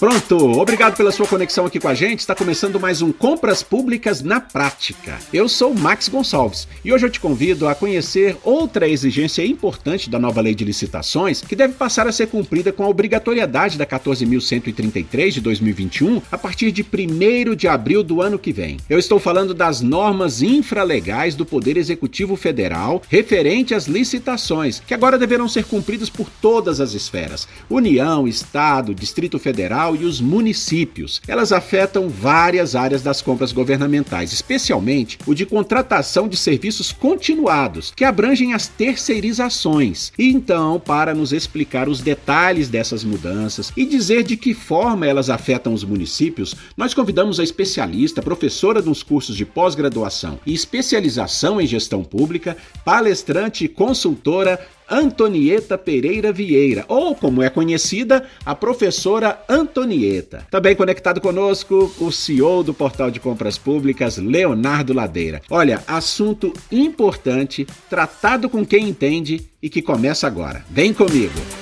Pronto, obrigado pela sua conexão aqui com a gente. Está começando mais um Compras Públicas na Prática. Eu sou Max Gonçalves e hoje eu te convido a conhecer outra exigência importante da nova lei de licitações que deve passar a ser cumprida com a obrigatoriedade da 14.133 de 2021 a partir de 1 de abril do ano que vem. Eu estou falando das normas infralegais do Poder Executivo Federal referente às licitações, que agora deverão ser cumpridas por todas as esferas: União, Estado, Distrito Federal e os municípios. Elas afetam várias áreas das compras governamentais, especialmente o de contratação de serviços continuados, que abrangem as terceirizações. E então, para nos explicar os detalhes dessas mudanças e dizer de que forma elas afetam os municípios, nós convidamos a especialista, professora dos cursos de pós-graduação e especialização em gestão pública, palestrante e consultora Antonieta Pereira Vieira, ou como é conhecida, a professora Antonieta. Também conectado conosco, o CEO do Portal de Compras Públicas, Leonardo Ladeira. Olha, assunto importante, tratado com quem entende e que começa agora. Vem comigo!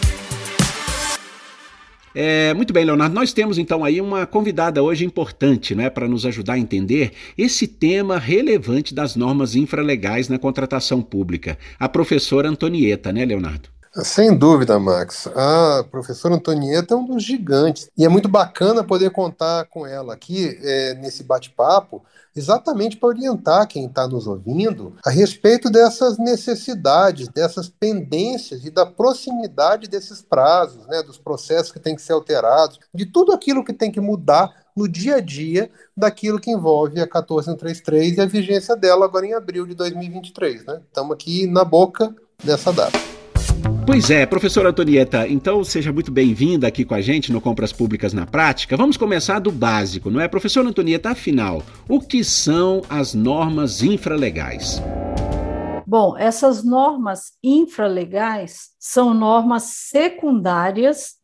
É, muito bem, Leonardo. Nós temos então aí uma convidada hoje importante, né, para nos ajudar a entender esse tema relevante das normas infralegais na contratação pública. A professora Antonieta, né, Leonardo? Sem dúvida, Max. A professora Antonieta é um dos gigantes. E é muito bacana poder contar com ela aqui é, nesse bate-papo, exatamente para orientar quem está nos ouvindo a respeito dessas necessidades, dessas pendências e da proximidade desses prazos, né, dos processos que têm que ser alterados, de tudo aquilo que tem que mudar no dia a dia daquilo que envolve a 14133 e a vigência dela agora em abril de 2023. Né? Estamos aqui na boca dessa data. Pois é, professora Antonieta, então seja muito bem-vinda aqui com a gente no Compras Públicas na Prática. Vamos começar do básico, não é? Professora Antonieta, afinal, o que são as normas infralegais? Bom, essas normas infralegais são normas secundárias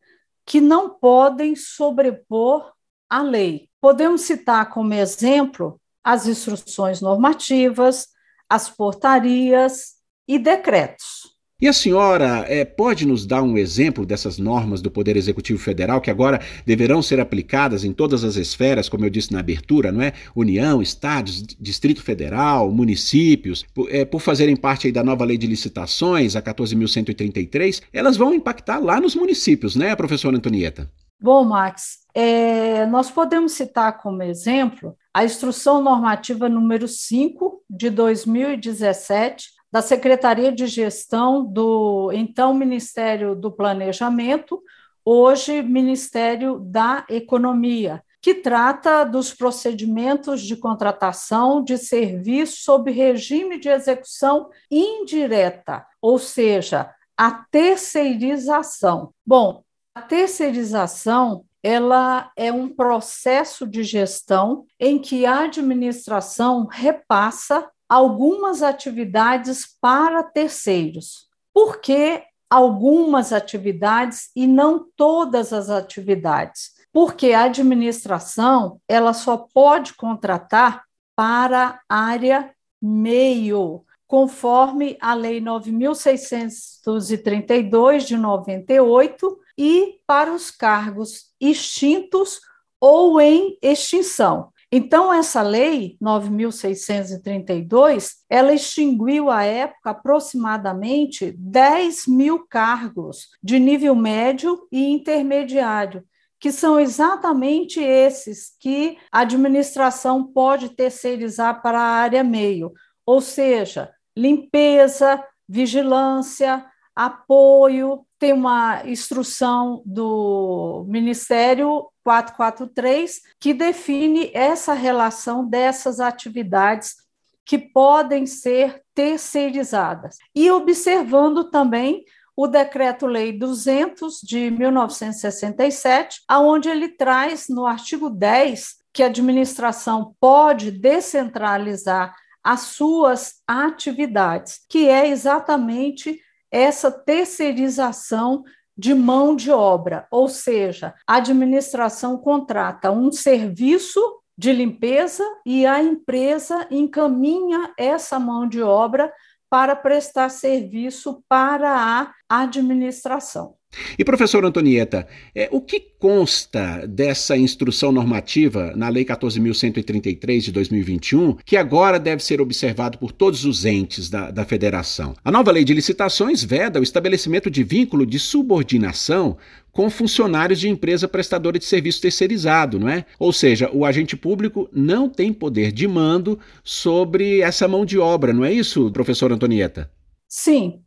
que não podem sobrepor a lei. Podemos citar como exemplo as instruções normativas, as portarias e decretos. E a senhora é, pode nos dar um exemplo dessas normas do Poder Executivo Federal que agora deverão ser aplicadas em todas as esferas, como eu disse na abertura, não é? União, estados, Distrito Federal, municípios, por, é, por fazerem parte da nova lei de licitações, a 14.133, elas vão impactar lá nos municípios, né, professora Antonieta? Bom, Max, é, nós podemos citar como exemplo a Instrução Normativa número 5 de 2017, da Secretaria de Gestão do então Ministério do Planejamento, hoje Ministério da Economia, que trata dos procedimentos de contratação de serviço sob regime de execução indireta, ou seja, a terceirização. Bom, a terceirização ela é um processo de gestão em que a administração repassa algumas atividades para terceiros. Por que algumas atividades e não todas as atividades? Porque a administração ela só pode contratar para área meio, conforme a Lei 9.632 de 98 e para os cargos extintos ou em extinção. Então, essa lei 9.632, ela extinguiu à época aproximadamente 10 mil cargos de nível médio e intermediário, que são exatamente esses que a administração pode terceirizar para a área meio, ou seja, limpeza, vigilância, apoio, tem uma instrução do Ministério 443 que define essa relação dessas atividades que podem ser terceirizadas. E observando também o Decreto-Lei 200 de 1967, aonde ele traz no artigo 10 que a administração pode descentralizar as suas atividades, que é exatamente essa terceirização de mão de obra, ou seja, a administração contrata um serviço de limpeza e a empresa encaminha essa mão de obra para prestar serviço para a administração. E professor Antonieta, é, o que consta dessa instrução normativa na Lei 14.133 de 2021, que agora deve ser observado por todos os entes da, da federação? A nova lei de licitações veda o estabelecimento de vínculo de subordinação com funcionários de empresa prestadora de serviço terceirizado, não é? Ou seja, o agente público não tem poder de mando sobre essa mão de obra, não é isso, professor Antonieta? Sim.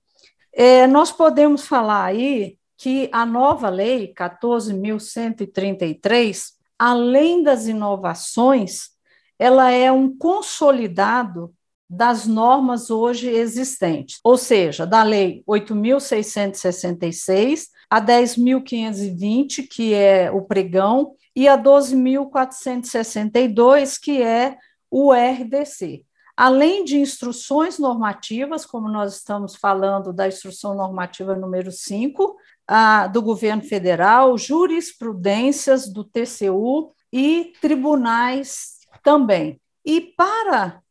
É, nós podemos falar aí que a nova lei 14.133, além das inovações, ela é um consolidado das normas hoje existentes, ou seja, da lei 8.666 a 10.520, que é o pregão, e a 12.462, que é o RDC. Além de instruções normativas, como nós estamos falando da instrução normativa número 5, a, do governo federal, jurisprudências do TCU e tribunais também. E para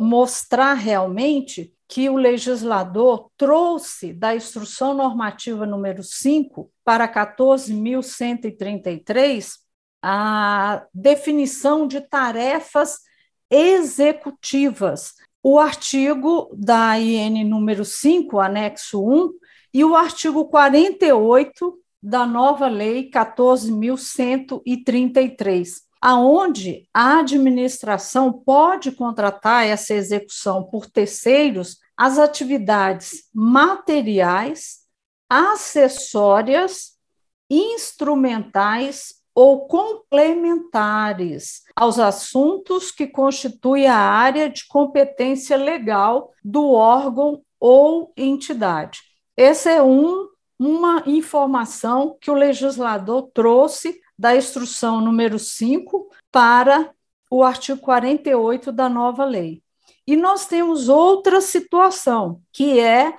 mostrar realmente que o legislador trouxe da instrução normativa número 5 para 14.133 a definição de tarefas executivas. O artigo da IN número 5, anexo 1, e o artigo 48 da nova lei 14.133, aonde a administração pode contratar essa execução por terceiros as atividades materiais, acessórias, instrumentais ou complementares aos assuntos que constituem a área de competência legal do órgão ou entidade. Essa é um, uma informação que o legislador trouxe da instrução número 5 para o artigo 48 da nova lei. E nós temos outra situação, que é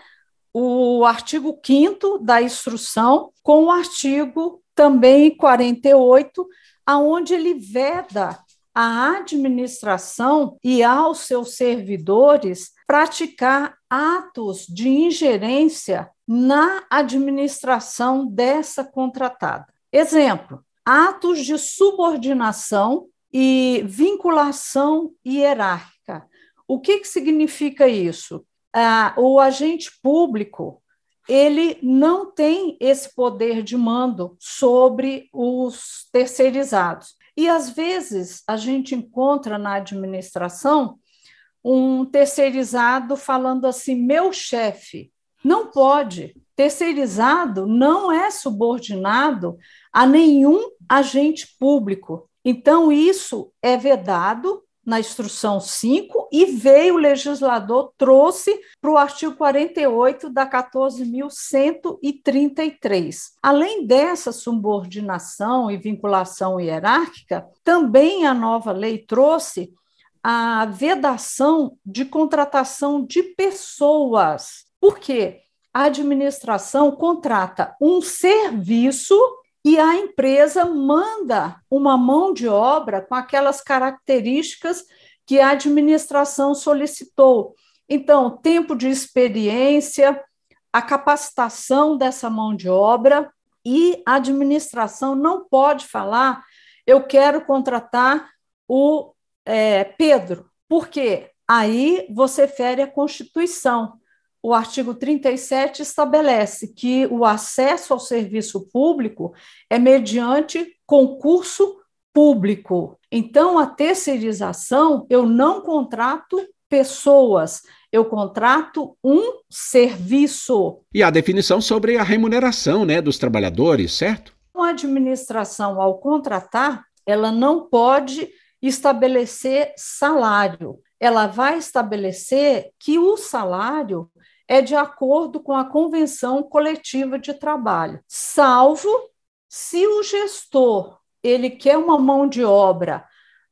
o artigo 5 da instrução, com o artigo também 48, aonde ele veda a administração e aos seus servidores praticar atos de ingerência na administração dessa contratada. Exemplo: atos de subordinação e vinculação hierárquica. O que, que significa isso? Ah, o agente público ele não tem esse poder de mando sobre os terceirizados. E às vezes a gente encontra na administração um terceirizado falando assim: meu chefe. Não pode. Terceirizado não é subordinado a nenhum agente público. Então, isso é vedado na instrução 5 e veio o legislador, trouxe para o artigo 48 da 14.133. Além dessa subordinação e vinculação hierárquica, também a nova lei trouxe a vedação de contratação de pessoas. Por quê? A administração contrata um serviço e a empresa manda uma mão de obra com aquelas características que a administração solicitou. Então, tempo de experiência, a capacitação dessa mão de obra e a administração não pode falar, eu quero contratar o é, Pedro, porque aí você fere a Constituição o artigo 37 estabelece que o acesso ao serviço público é mediante concurso público. Então, a terceirização, eu não contrato pessoas, eu contrato um serviço. E a definição sobre a remuneração né, dos trabalhadores, certo? A administração, ao contratar, ela não pode estabelecer salário. Ela vai estabelecer que o salário é de acordo com a convenção coletiva de trabalho, salvo se o gestor ele quer uma mão de obra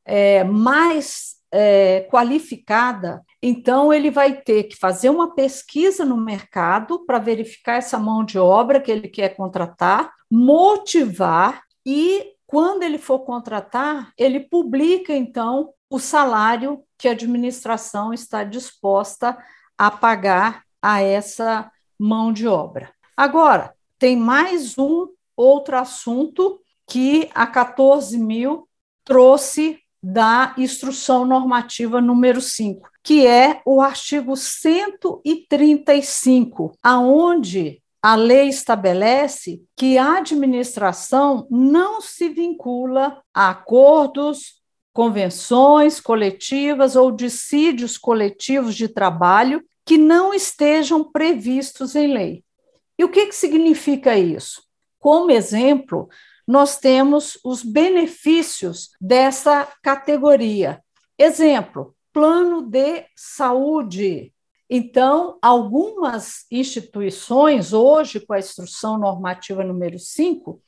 é, mais é, qualificada, então ele vai ter que fazer uma pesquisa no mercado para verificar essa mão de obra que ele quer contratar, motivar e quando ele for contratar, ele publica, então, o salário que a administração está disposta a pagar a essa mão de obra. Agora, tem mais um outro assunto que a 14 mil trouxe da instrução normativa número 5, que é o artigo 135, aonde a lei estabelece que a administração não se vincula a acordos, convenções coletivas ou dissídios coletivos de trabalho que não estejam previstos em lei. E o que, que significa isso? Como exemplo, nós temos os benefícios dessa categoria. Exemplo, plano de saúde. Então, algumas instituições, hoje, com a instrução normativa número 5,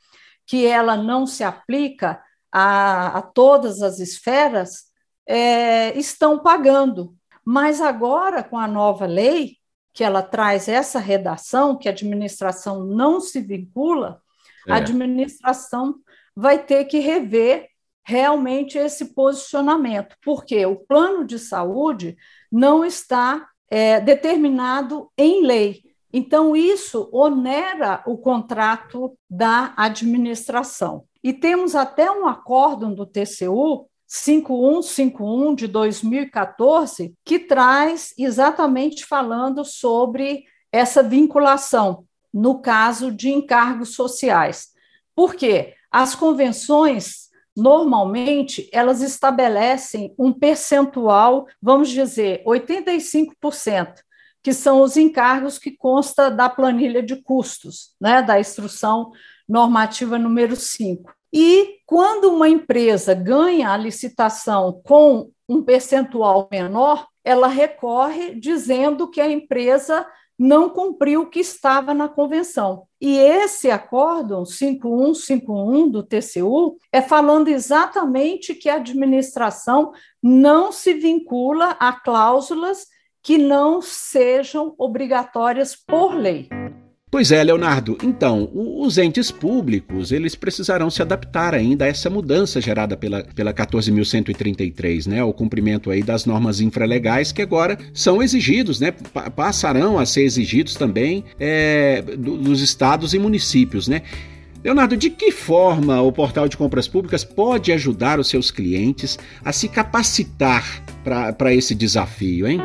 que ela não se aplica a, a todas as esferas, é, estão pagando. Mas agora, com a nova lei, que ela traz essa redação, que a administração não se vincula, é. a administração vai ter que rever realmente esse posicionamento, porque o plano de saúde não está é, determinado em lei. Então, isso onera o contrato da administração. E temos até um acórdão do TCU 5151 de 2014, que traz exatamente falando sobre essa vinculação no caso de encargos sociais. Por quê? As convenções normalmente elas estabelecem um percentual, vamos dizer, 85%, que são os encargos que consta da planilha de custos, né, da instrução normativa número 5. E quando uma empresa ganha a licitação com um percentual menor, ela recorre dizendo que a empresa não cumpriu o que estava na convenção. E esse acórdão 5151 do TCU é falando exatamente que a administração não se vincula a cláusulas que não sejam obrigatórias por lei. Pois é, Leonardo. Então, os entes públicos, eles precisarão se adaptar ainda a essa mudança gerada pela, pela 14.133, né? O cumprimento aí das normas infralegais que agora são exigidos, né? Passarão a ser exigidos também é, dos estados e municípios, né? Leonardo, de que forma o portal de compras públicas pode ajudar os seus clientes a se capacitar para esse desafio, hein?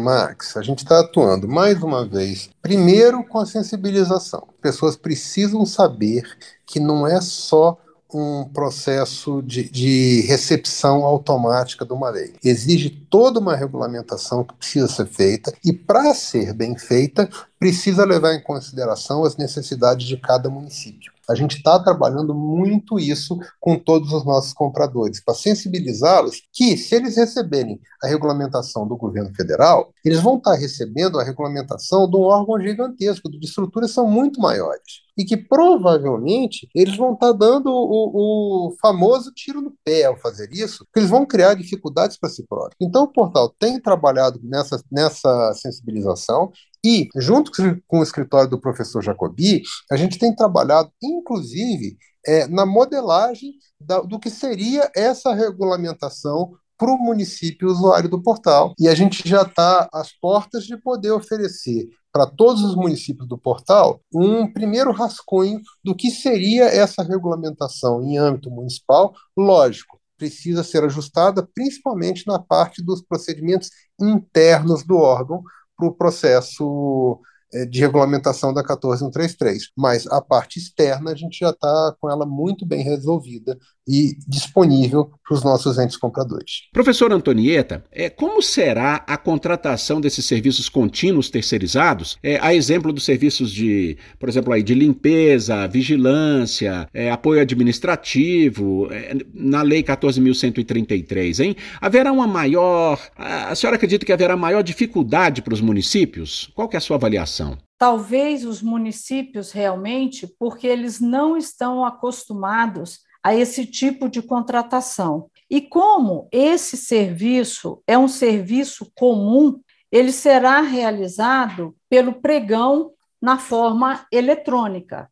Max, a gente está atuando mais uma vez, primeiro com a sensibilização. Pessoas precisam saber que não é só um processo de, de, recepção automática de uma lei. Exige toda uma regulamentação que precisa ser feita e, para ser bem feita, precisa levar em consideração as necessidades de cada município. A gente está trabalhando muito isso com todos os nossos compradores, para sensibilizá-los que, se eles receberem a regulamentação do governo federal, eles vão estar tá recebendo a regulamentação de um órgão gigantesco, de estruturas são muito maiores. E que provavelmente eles vão estar tá dando o, o famoso tiro no pé ao fazer isso, porque eles vão criar dificuldades para si próprios. Então, o portal tem trabalhado nessa, nessa sensibilização e, junto com o escritório do professor Jacobi, a gente tem trabalhado, inclusive, é, na modelagem da, do que seria essa regulamentação para o município usuário do portal. E a gente já está às portas de poder oferecer para todos os municípios do portal um primeiro rascunho do que seria essa regulamentação em âmbito municipal. Lógico, precisa ser ajustada principalmente na parte dos procedimentos internos do órgão, para o processo é, de regulamentação da 14133. Mas a parte externa a gente já está com ela muito bem resolvida e disponível para os nossos entes compradores. Professor Antonieta, é, como será a contratação desses serviços contínuos terceirizados? É, a exemplo dos serviços de, por exemplo, aí, de limpeza, vigilância, é, apoio administrativo, é, na Lei 14.133, hein? Haverá uma maior. A senhora acredita que haverá maior dificuldade para os municípios? Qual que é a sua avaliação? Talvez os municípios realmente, porque eles não estão acostumados a esse tipo de contratação. E como esse serviço é um serviço comum, ele será realizado pelo pregão na forma eletrônica.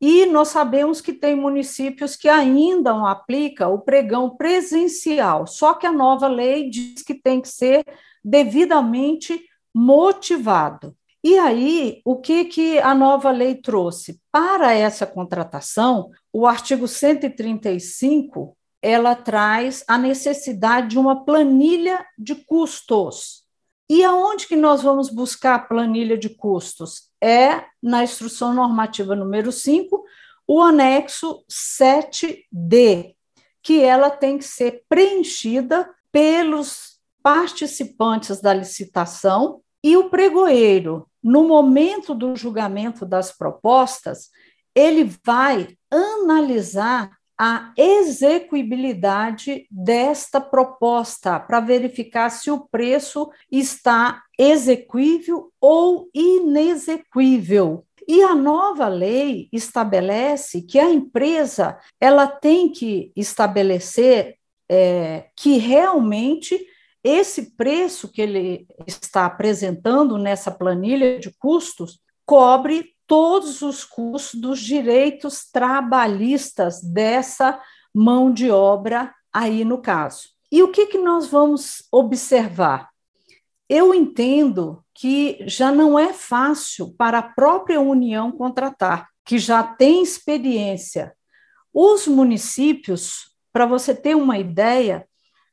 E nós sabemos que tem municípios que ainda não aplicam o pregão presencial, só que a nova lei diz que tem que ser devidamente motivado. E aí, o que, que a nova lei trouxe? Para essa contratação, o artigo 135 ela traz a necessidade de uma planilha de custos. E aonde que nós vamos buscar a planilha de custos? É na instrução normativa número 5, o anexo 7D, que ela tem que ser preenchida pelos participantes da licitação e o pregoeiro, no momento do julgamento das propostas, ele vai analisar a execuibilidade desta proposta, para verificar se o preço está exequível ou inexequível. E a nova lei estabelece que a empresa ela tem que estabelecer é, que realmente esse preço que ele está apresentando nessa planilha de custos cobre todos os custos dos direitos trabalhistas dessa mão de obra aí no caso. E o que, que nós vamos observar? Eu entendo que já não é fácil para a própria União contratar, que já tem experiência. Os municípios, para você ter uma ideia,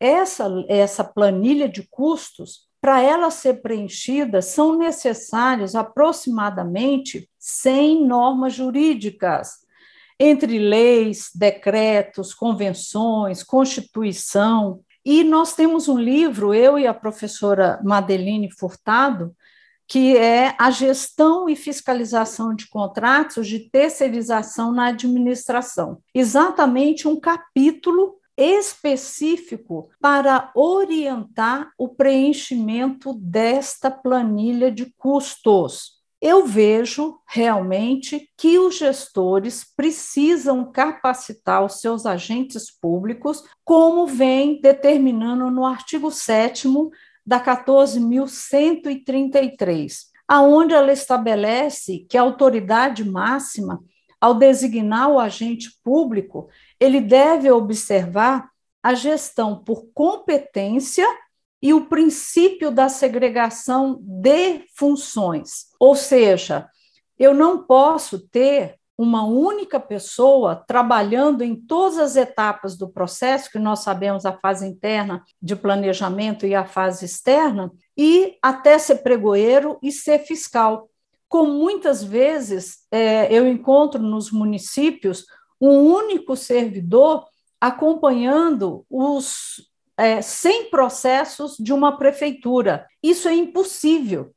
essa, essa planilha de custos para ela ser preenchida, são necessários aproximadamente 100 normas jurídicas, entre leis, decretos, convenções, constituição. E nós temos um livro, eu e a professora Madeline Furtado, que é a gestão e fiscalização de contratos de terceirização na administração. Exatamente um capítulo específico para orientar o preenchimento desta planilha de custos. Eu vejo realmente que os gestores precisam capacitar os seus agentes públicos, como vem determinando no artigo 7 da 14.133, aonde ela estabelece que a autoridade máxima, ao designar o agente público, ele deve observar a gestão por competência e o princípio da segregação de funções. Ou seja, eu não posso ter uma única pessoa trabalhando em todas as etapas do processo, que nós sabemos a fase interna de planejamento e a fase externa, e até ser pregoeiro e ser fiscal. Como muitas vezes é, eu encontro nos municípios um único servidor acompanhando os é, 100 processos de uma prefeitura. Isso é impossível.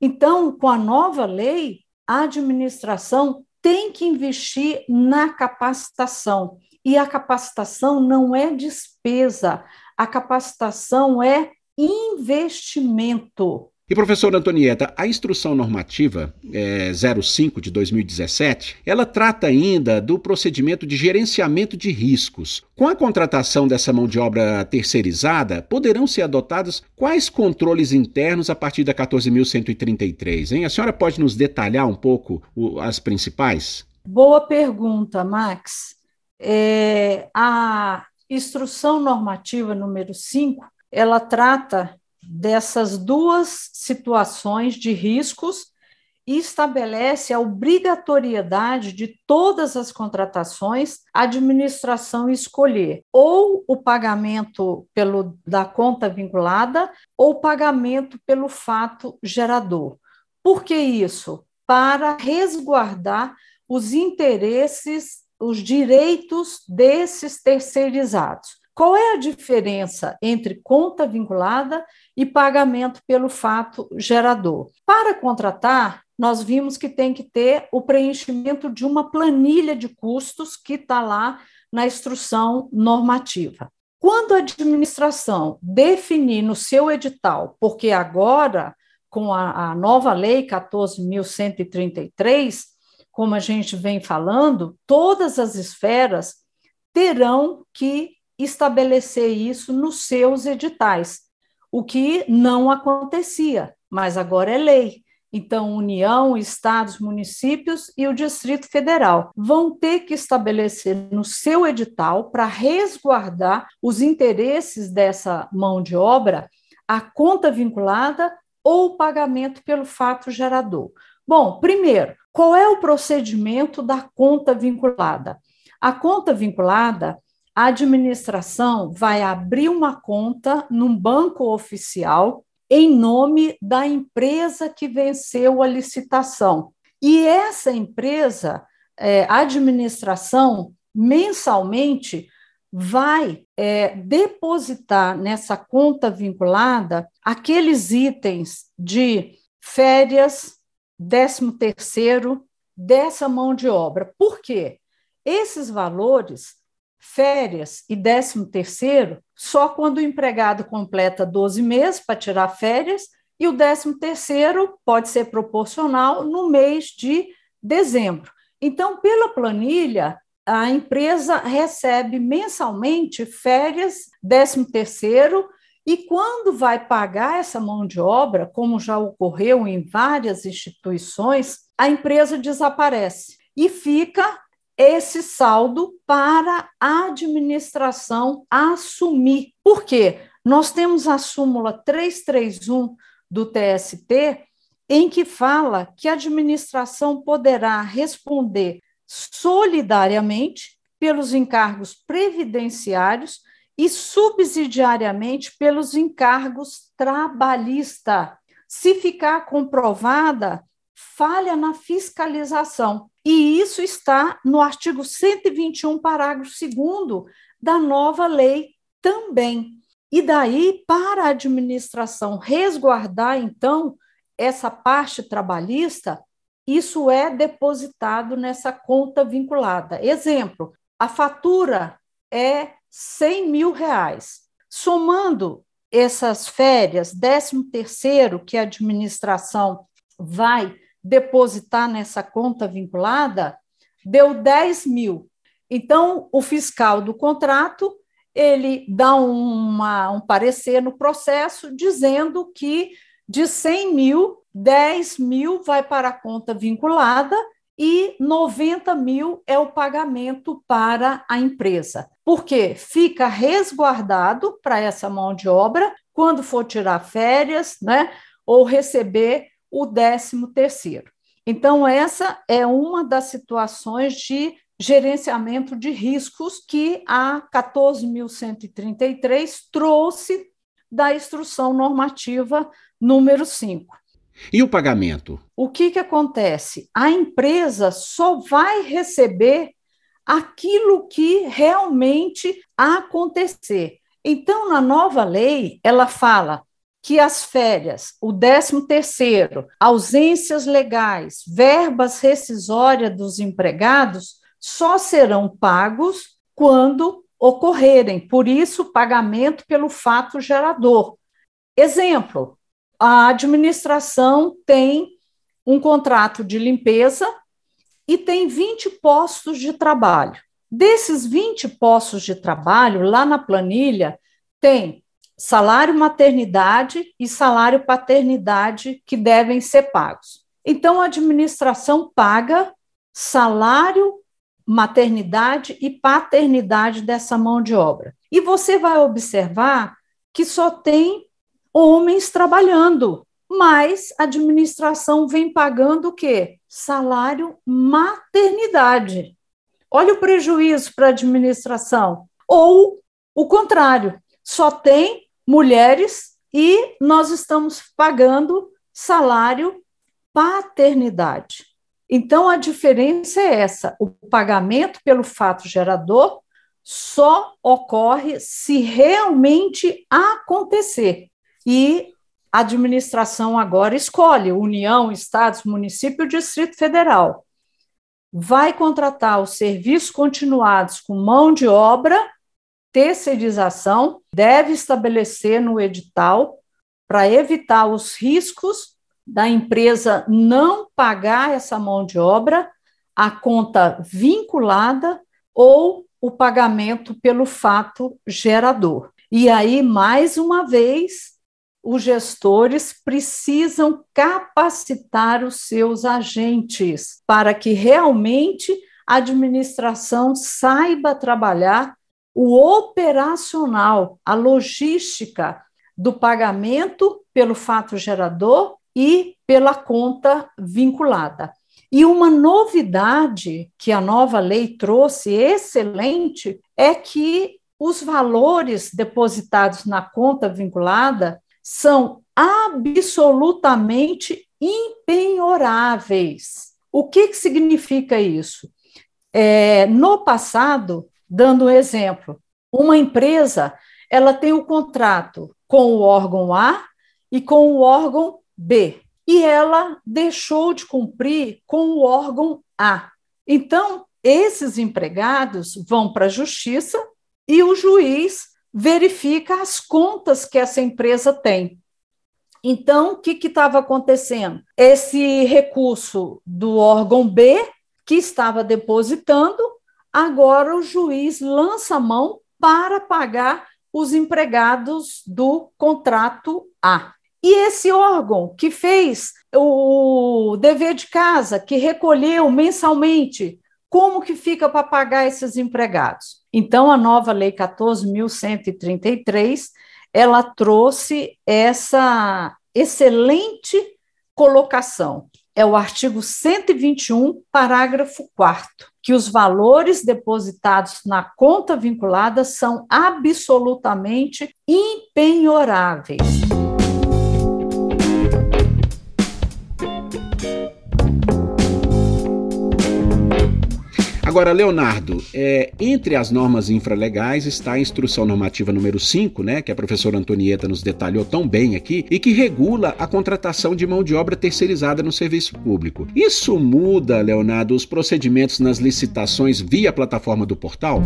Então, com a nova lei, a administração tem que investir na capacitação. E a capacitação não é despesa, a capacitação é investimento. E professora Antonieta, a instrução normativa é, 05 de 2017, ela trata ainda do procedimento de gerenciamento de riscos. Com a contratação dessa mão de obra terceirizada, poderão ser adotados quais controles internos a partir da 14.133, hein? A senhora pode nos detalhar um pouco o, as principais? Boa pergunta, Max. É, a instrução normativa número 5, ela trata dessas duas situações de riscos e estabelece a obrigatoriedade de todas as contratações a administração escolher ou o pagamento pelo da conta vinculada ou pagamento pelo fato gerador. Por que isso? Para resguardar os interesses, os direitos desses terceirizados. Qual é a diferença entre conta vinculada e pagamento pelo fato gerador? Para contratar, nós vimos que tem que ter o preenchimento de uma planilha de custos que está lá na instrução normativa. Quando a administração definir no seu edital, porque agora, com a, a nova lei 14.133, como a gente vem falando, todas as esferas terão que estabelecer isso nos seus editais, o que não acontecia, mas agora é lei. então União, estados, municípios e o Distrito Federal, vão ter que estabelecer no seu edital para resguardar os interesses dessa mão de obra a conta vinculada ou o pagamento pelo fato gerador. Bom, primeiro, qual é o procedimento da conta vinculada? A conta vinculada, a administração vai abrir uma conta num banco oficial em nome da empresa que venceu a licitação. E essa empresa, é, a administração, mensalmente, vai é, depositar nessa conta vinculada aqueles itens de férias, décimo terceiro, dessa mão de obra. Por quê? Esses valores, férias e décimo terceiro, só quando o empregado completa 12 meses para tirar férias, e o décimo terceiro pode ser proporcional no mês de dezembro. Então, pela planilha, a empresa recebe mensalmente férias, décimo terceiro, e quando vai pagar essa mão de obra, como já ocorreu em várias instituições, a empresa desaparece e fica esse saldo para a administração assumir. Por quê? Nós temos a súmula 331 do TST, em que fala que a administração poderá responder solidariamente pelos encargos previdenciários e subsidiariamente pelos encargos trabalhista, se ficar comprovada falha na fiscalização. E isso está no artigo 121, parágrafo 2 da nova lei também. E daí, para a administração resguardar, então, essa parte trabalhista, isso é depositado nessa conta vinculada. Exemplo, a fatura é 100 mil reais. Somando essas férias, 13 terceiro que a administração vai depositar nessa conta vinculada, deu 10 mil. Então, o fiscal do contrato ele dá uma, um parecer no processo dizendo que de 100 mil, 10 mil vai para a conta vinculada e 90 mil é o pagamento para a empresa. Porque fica resguardado para essa mão de obra quando for tirar férias, né, ou receber o 13 terceiro. Então essa é uma das situações de gerenciamento de riscos que a 14.133 trouxe da instrução normativa número 5. E o pagamento? O que, que acontece? A empresa só vai receber aquilo que realmente acontecer. Então, na nova lei, ela fala que as férias, o 13 terceiro, ausências legais, verbas rescisórias dos empregados só serão pagos quando ocorrerem. Por isso, pagamento pelo fato gerador. Exemplo: a administração tem um contrato de limpeza e tem 20 postos de trabalho. Desses 20 postos de trabalho, lá na planilha, tem salário maternidade e salário paternidade que devem ser pagos. Então, a administração paga salário, maternidade e paternidade dessa mão de obra. E você vai observar que só tem homens trabalhando, mas a administração vem pagando o quê? Salário maternidade. Olha o prejuízo para a administração. Ou o contrário, só tem mulheres e nós estamos pagando salário paternidade. Então a diferença é essa: o pagamento pelo fato gerador só ocorre se realmente acontecer e a administração agora escolhe União, Estados, município, Distrito Federal. Vai contratar os serviços continuados com mão de obra, terceirização, deve estabelecer no edital para evitar os riscos da empresa não pagar essa mão de obra, a conta vinculada ou o pagamento pelo fato gerador. E aí, mais uma vez, os gestores precisam capacitar os seus agentes para que realmente a administração saiba trabalhar o operacional, a logística do pagamento pelo fato gerador e pela conta vinculada. E uma novidade que a nova lei trouxe excelente é que os valores depositados na conta vinculada são absolutamente impenhoráveis. O que, que significa isso? É, no passado, dando um exemplo, uma empresa ela tem o um contrato com o órgão A e com o órgão B, e ela deixou de cumprir com o órgão A. Então, esses empregados vão para a justiça e o juiz verifica as contas que essa empresa tem. Então, o que estava acontecendo? Esse recurso do órgão B, que estava depositando, agora o juiz lança mão para pagar os empregados do contrato A. E esse órgão que fez o dever de casa, que recolheu mensalmente como que fica para pagar esses empregados? Então, a nova Lei 14.133, ela trouxe essa excelente colocação. É o artigo 121, parágrafo 4 que os valores depositados na conta vinculada são absolutamente impenhoráveis. Agora, Leonardo, é, entre as normas infralegais está a Instrução Normativa número 5, né, que a professora Antonieta nos detalhou tão bem aqui, e que regula a contratação de mão de obra terceirizada no serviço público. Isso muda, Leonardo, os procedimentos nas licitações via plataforma do portal?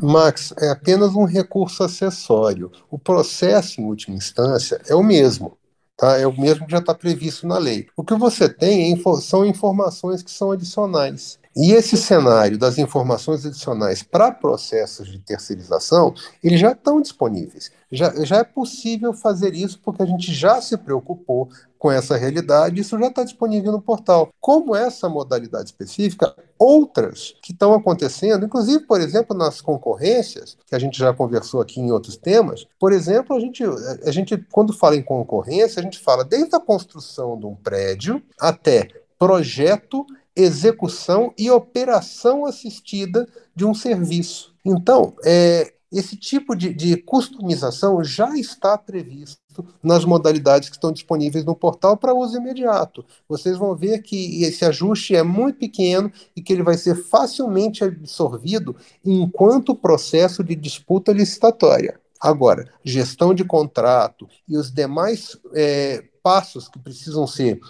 Max, é apenas um recurso acessório. O processo, em última instância, é o mesmo. Tá? É o mesmo que já está previsto na lei. O que você tem é, são informações que são adicionais. E esse cenário das informações adicionais para processos de terceirização, eles já estão disponíveis. Já, já é possível fazer isso porque a gente já se preocupou com essa realidade, isso já está disponível no portal. Como essa modalidade específica, outras que estão acontecendo, inclusive, por exemplo, nas concorrências, que a gente já conversou aqui em outros temas, por exemplo, a gente, a gente quando fala em concorrência, a gente fala desde a construção de um prédio até projeto execução e operação assistida de um serviço. Então, é, esse tipo de, de, customização já está previsto nas modalidades que estão disponíveis no portal para uso imediato. Vocês vão ver que esse ajuste é muito pequeno e que ele vai ser facilmente absorvido enquanto processo de disputa licitatória. Agora, gestão de contrato e os demais é, passos que precisam ser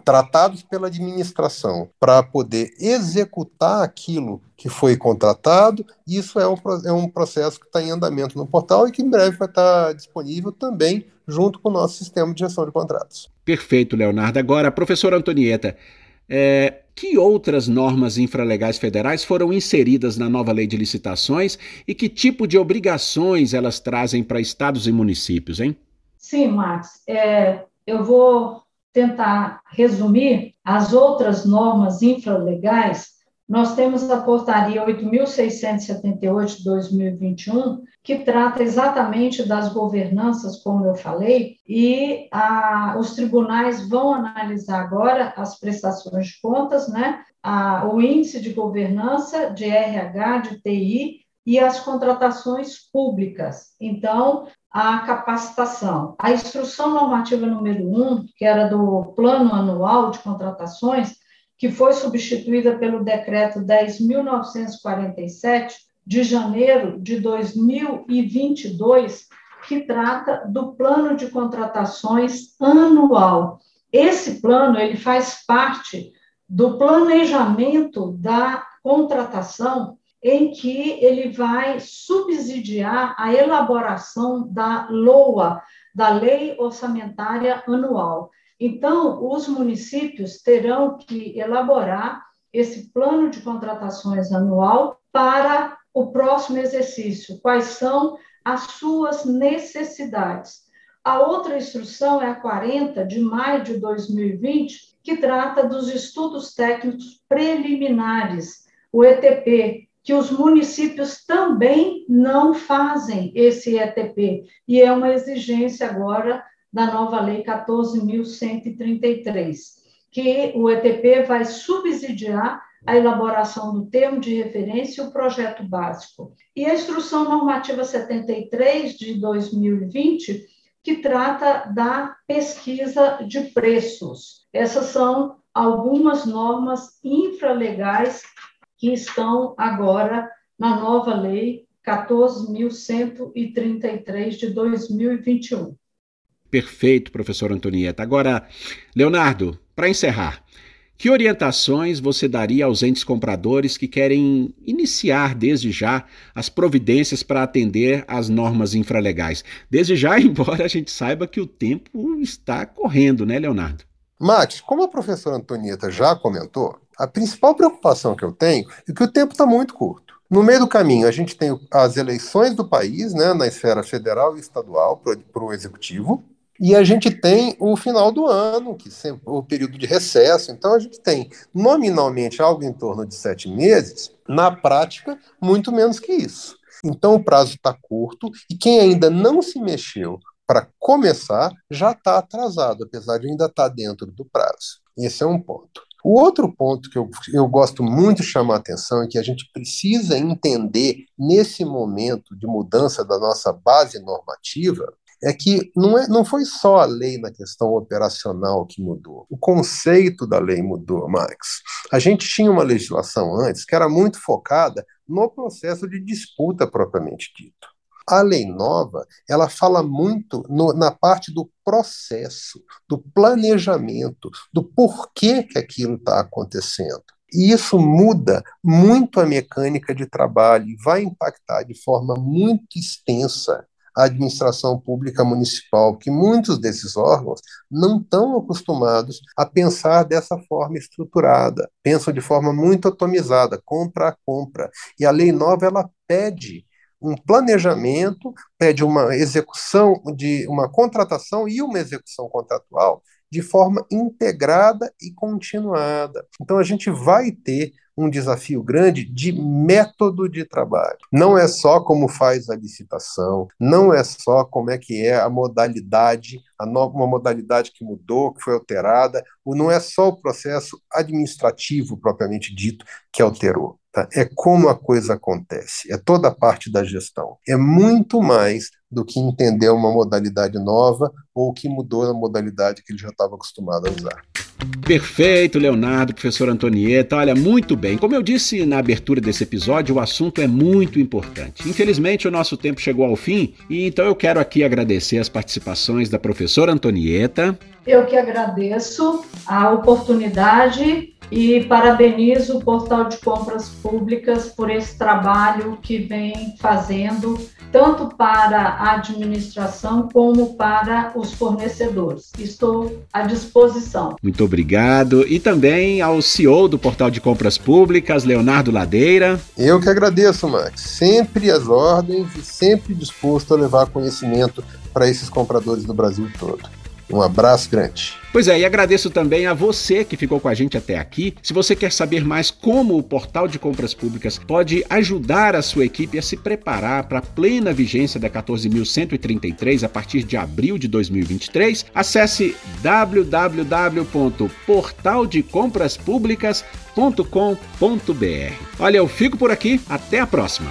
tratados pela administração para poder executar aquilo que foi contratado. Isso é um, é um processo que está em andamento no portal e que em breve vai estar tá disponível também junto com o nosso sistema de gestão de contratos. Perfeito, Leonardo. Agora, professora Antonieta, é, que outras normas infralegais federais foram inseridas na nova lei de licitações e que tipo de obrigações elas trazem para estados e municípios, hein? Sim, Max. É, eu vou tentar resumir as outras normas infralegais, nós temos a portaria 8.678 de 2021, que trata exatamente das governanças, como eu falei, e a, os tribunais vão analisar agora as prestações de contas, né? A, o índice de governança de RH, de TI e as contratações públicas. Então, a capacitação. A instrução normativa número 1, que era do Plano Anual de Contratações, que foi substituída pelo decreto 10.947 de janeiro de 2022, que trata do plano de contratações anual. Esse plano ele faz parte do planejamento da contratação em que ele vai subsidiar a elaboração da LOA, da Lei Orçamentária Anual. Então, os municípios terão que elaborar esse plano de contratações anual para o próximo exercício. Quais são as suas necessidades? A outra instrução é a 40, de maio de 2020, que trata dos estudos técnicos preliminares, o ETP, que os municípios também não fazem esse ETP, e é uma exigência agora da nova Lei 14.133, que o ETP vai subsidiar a elaboração do termo de referência e o projeto básico. E a Instrução Normativa 73 de 2020 que trata da pesquisa de preços. Essas são algumas normas infralegais que estão agora na nova lei 14.133 de 2021. Perfeito, professor Antonieta. Agora, Leonardo, para encerrar, que orientações você daria aos entes compradores que querem iniciar desde já as providências para atender às normas infralegais? Desde já, embora a gente saiba que o tempo está correndo, né, Leonardo? Max, como a professora Antonieta já comentou, a principal preocupação que eu tenho é que o tempo está muito curto. No meio do caminho, a gente tem as eleições do país, né, na esfera federal e estadual, para o executivo. E a gente tem o final do ano, que sempre, o período de recesso. Então, a gente tem nominalmente algo em torno de sete meses, na prática, muito menos que isso. Então, o prazo está curto e quem ainda não se mexeu para começar já está atrasado, apesar de ainda estar tá dentro do prazo. Esse é um ponto. O outro ponto que eu, eu gosto muito de chamar a atenção é que a gente precisa entender, nesse momento de mudança da nossa base normativa, é que não, é, não foi só a lei na questão operacional que mudou. O conceito da lei mudou, Max. A gente tinha uma legislação antes que era muito focada no processo de disputa propriamente dito. A lei nova, ela fala muito no, na parte do processo, do planejamento, do porquê que aquilo está acontecendo. E isso muda muito a mecânica de trabalho e vai impactar de forma muito extensa a administração pública municipal, que muitos desses órgãos não estão acostumados a pensar dessa forma estruturada, pensam de forma muito atomizada, compra a compra. E a lei nova ela pede um planejamento, pede uma execução de uma contratação e uma execução contratual de forma integrada e continuada. Então a gente vai ter um desafio grande de método de trabalho. Não é só como faz a licitação, não é só como é que é a modalidade, a nova uma modalidade que mudou, que foi alterada, não é só o processo administrativo propriamente dito que alterou. Tá? É como a coisa acontece, é toda a parte da gestão. É muito mais do que entender uma modalidade nova ou que mudou a modalidade que ele já estava acostumado a usar. Perfeito, Leonardo, professor Antonieta. Olha, muito bem. Como eu disse na abertura desse episódio, o assunto é muito importante. Infelizmente, o nosso tempo chegou ao fim, e então eu quero aqui agradecer as participações da professora Antonieta. Eu que agradeço a oportunidade e parabenizo o Portal de Compras Públicas por esse trabalho que vem fazendo tanto para a administração como para os fornecedores. Estou à disposição. Muito obrigado. E também ao CEO do Portal de Compras Públicas, Leonardo Ladeira. Eu que agradeço, Max. Sempre as ordens e sempre disposto a levar conhecimento para esses compradores do Brasil todo. Um abraço grande. Pois é, e agradeço também a você que ficou com a gente até aqui. Se você quer saber mais como o portal de compras públicas pode ajudar a sua equipe a se preparar para a plena vigência da 14.133 a partir de abril de 2023, acesse www.portaldecompraspublicas.com.br. Olha, eu fico por aqui, até a próxima.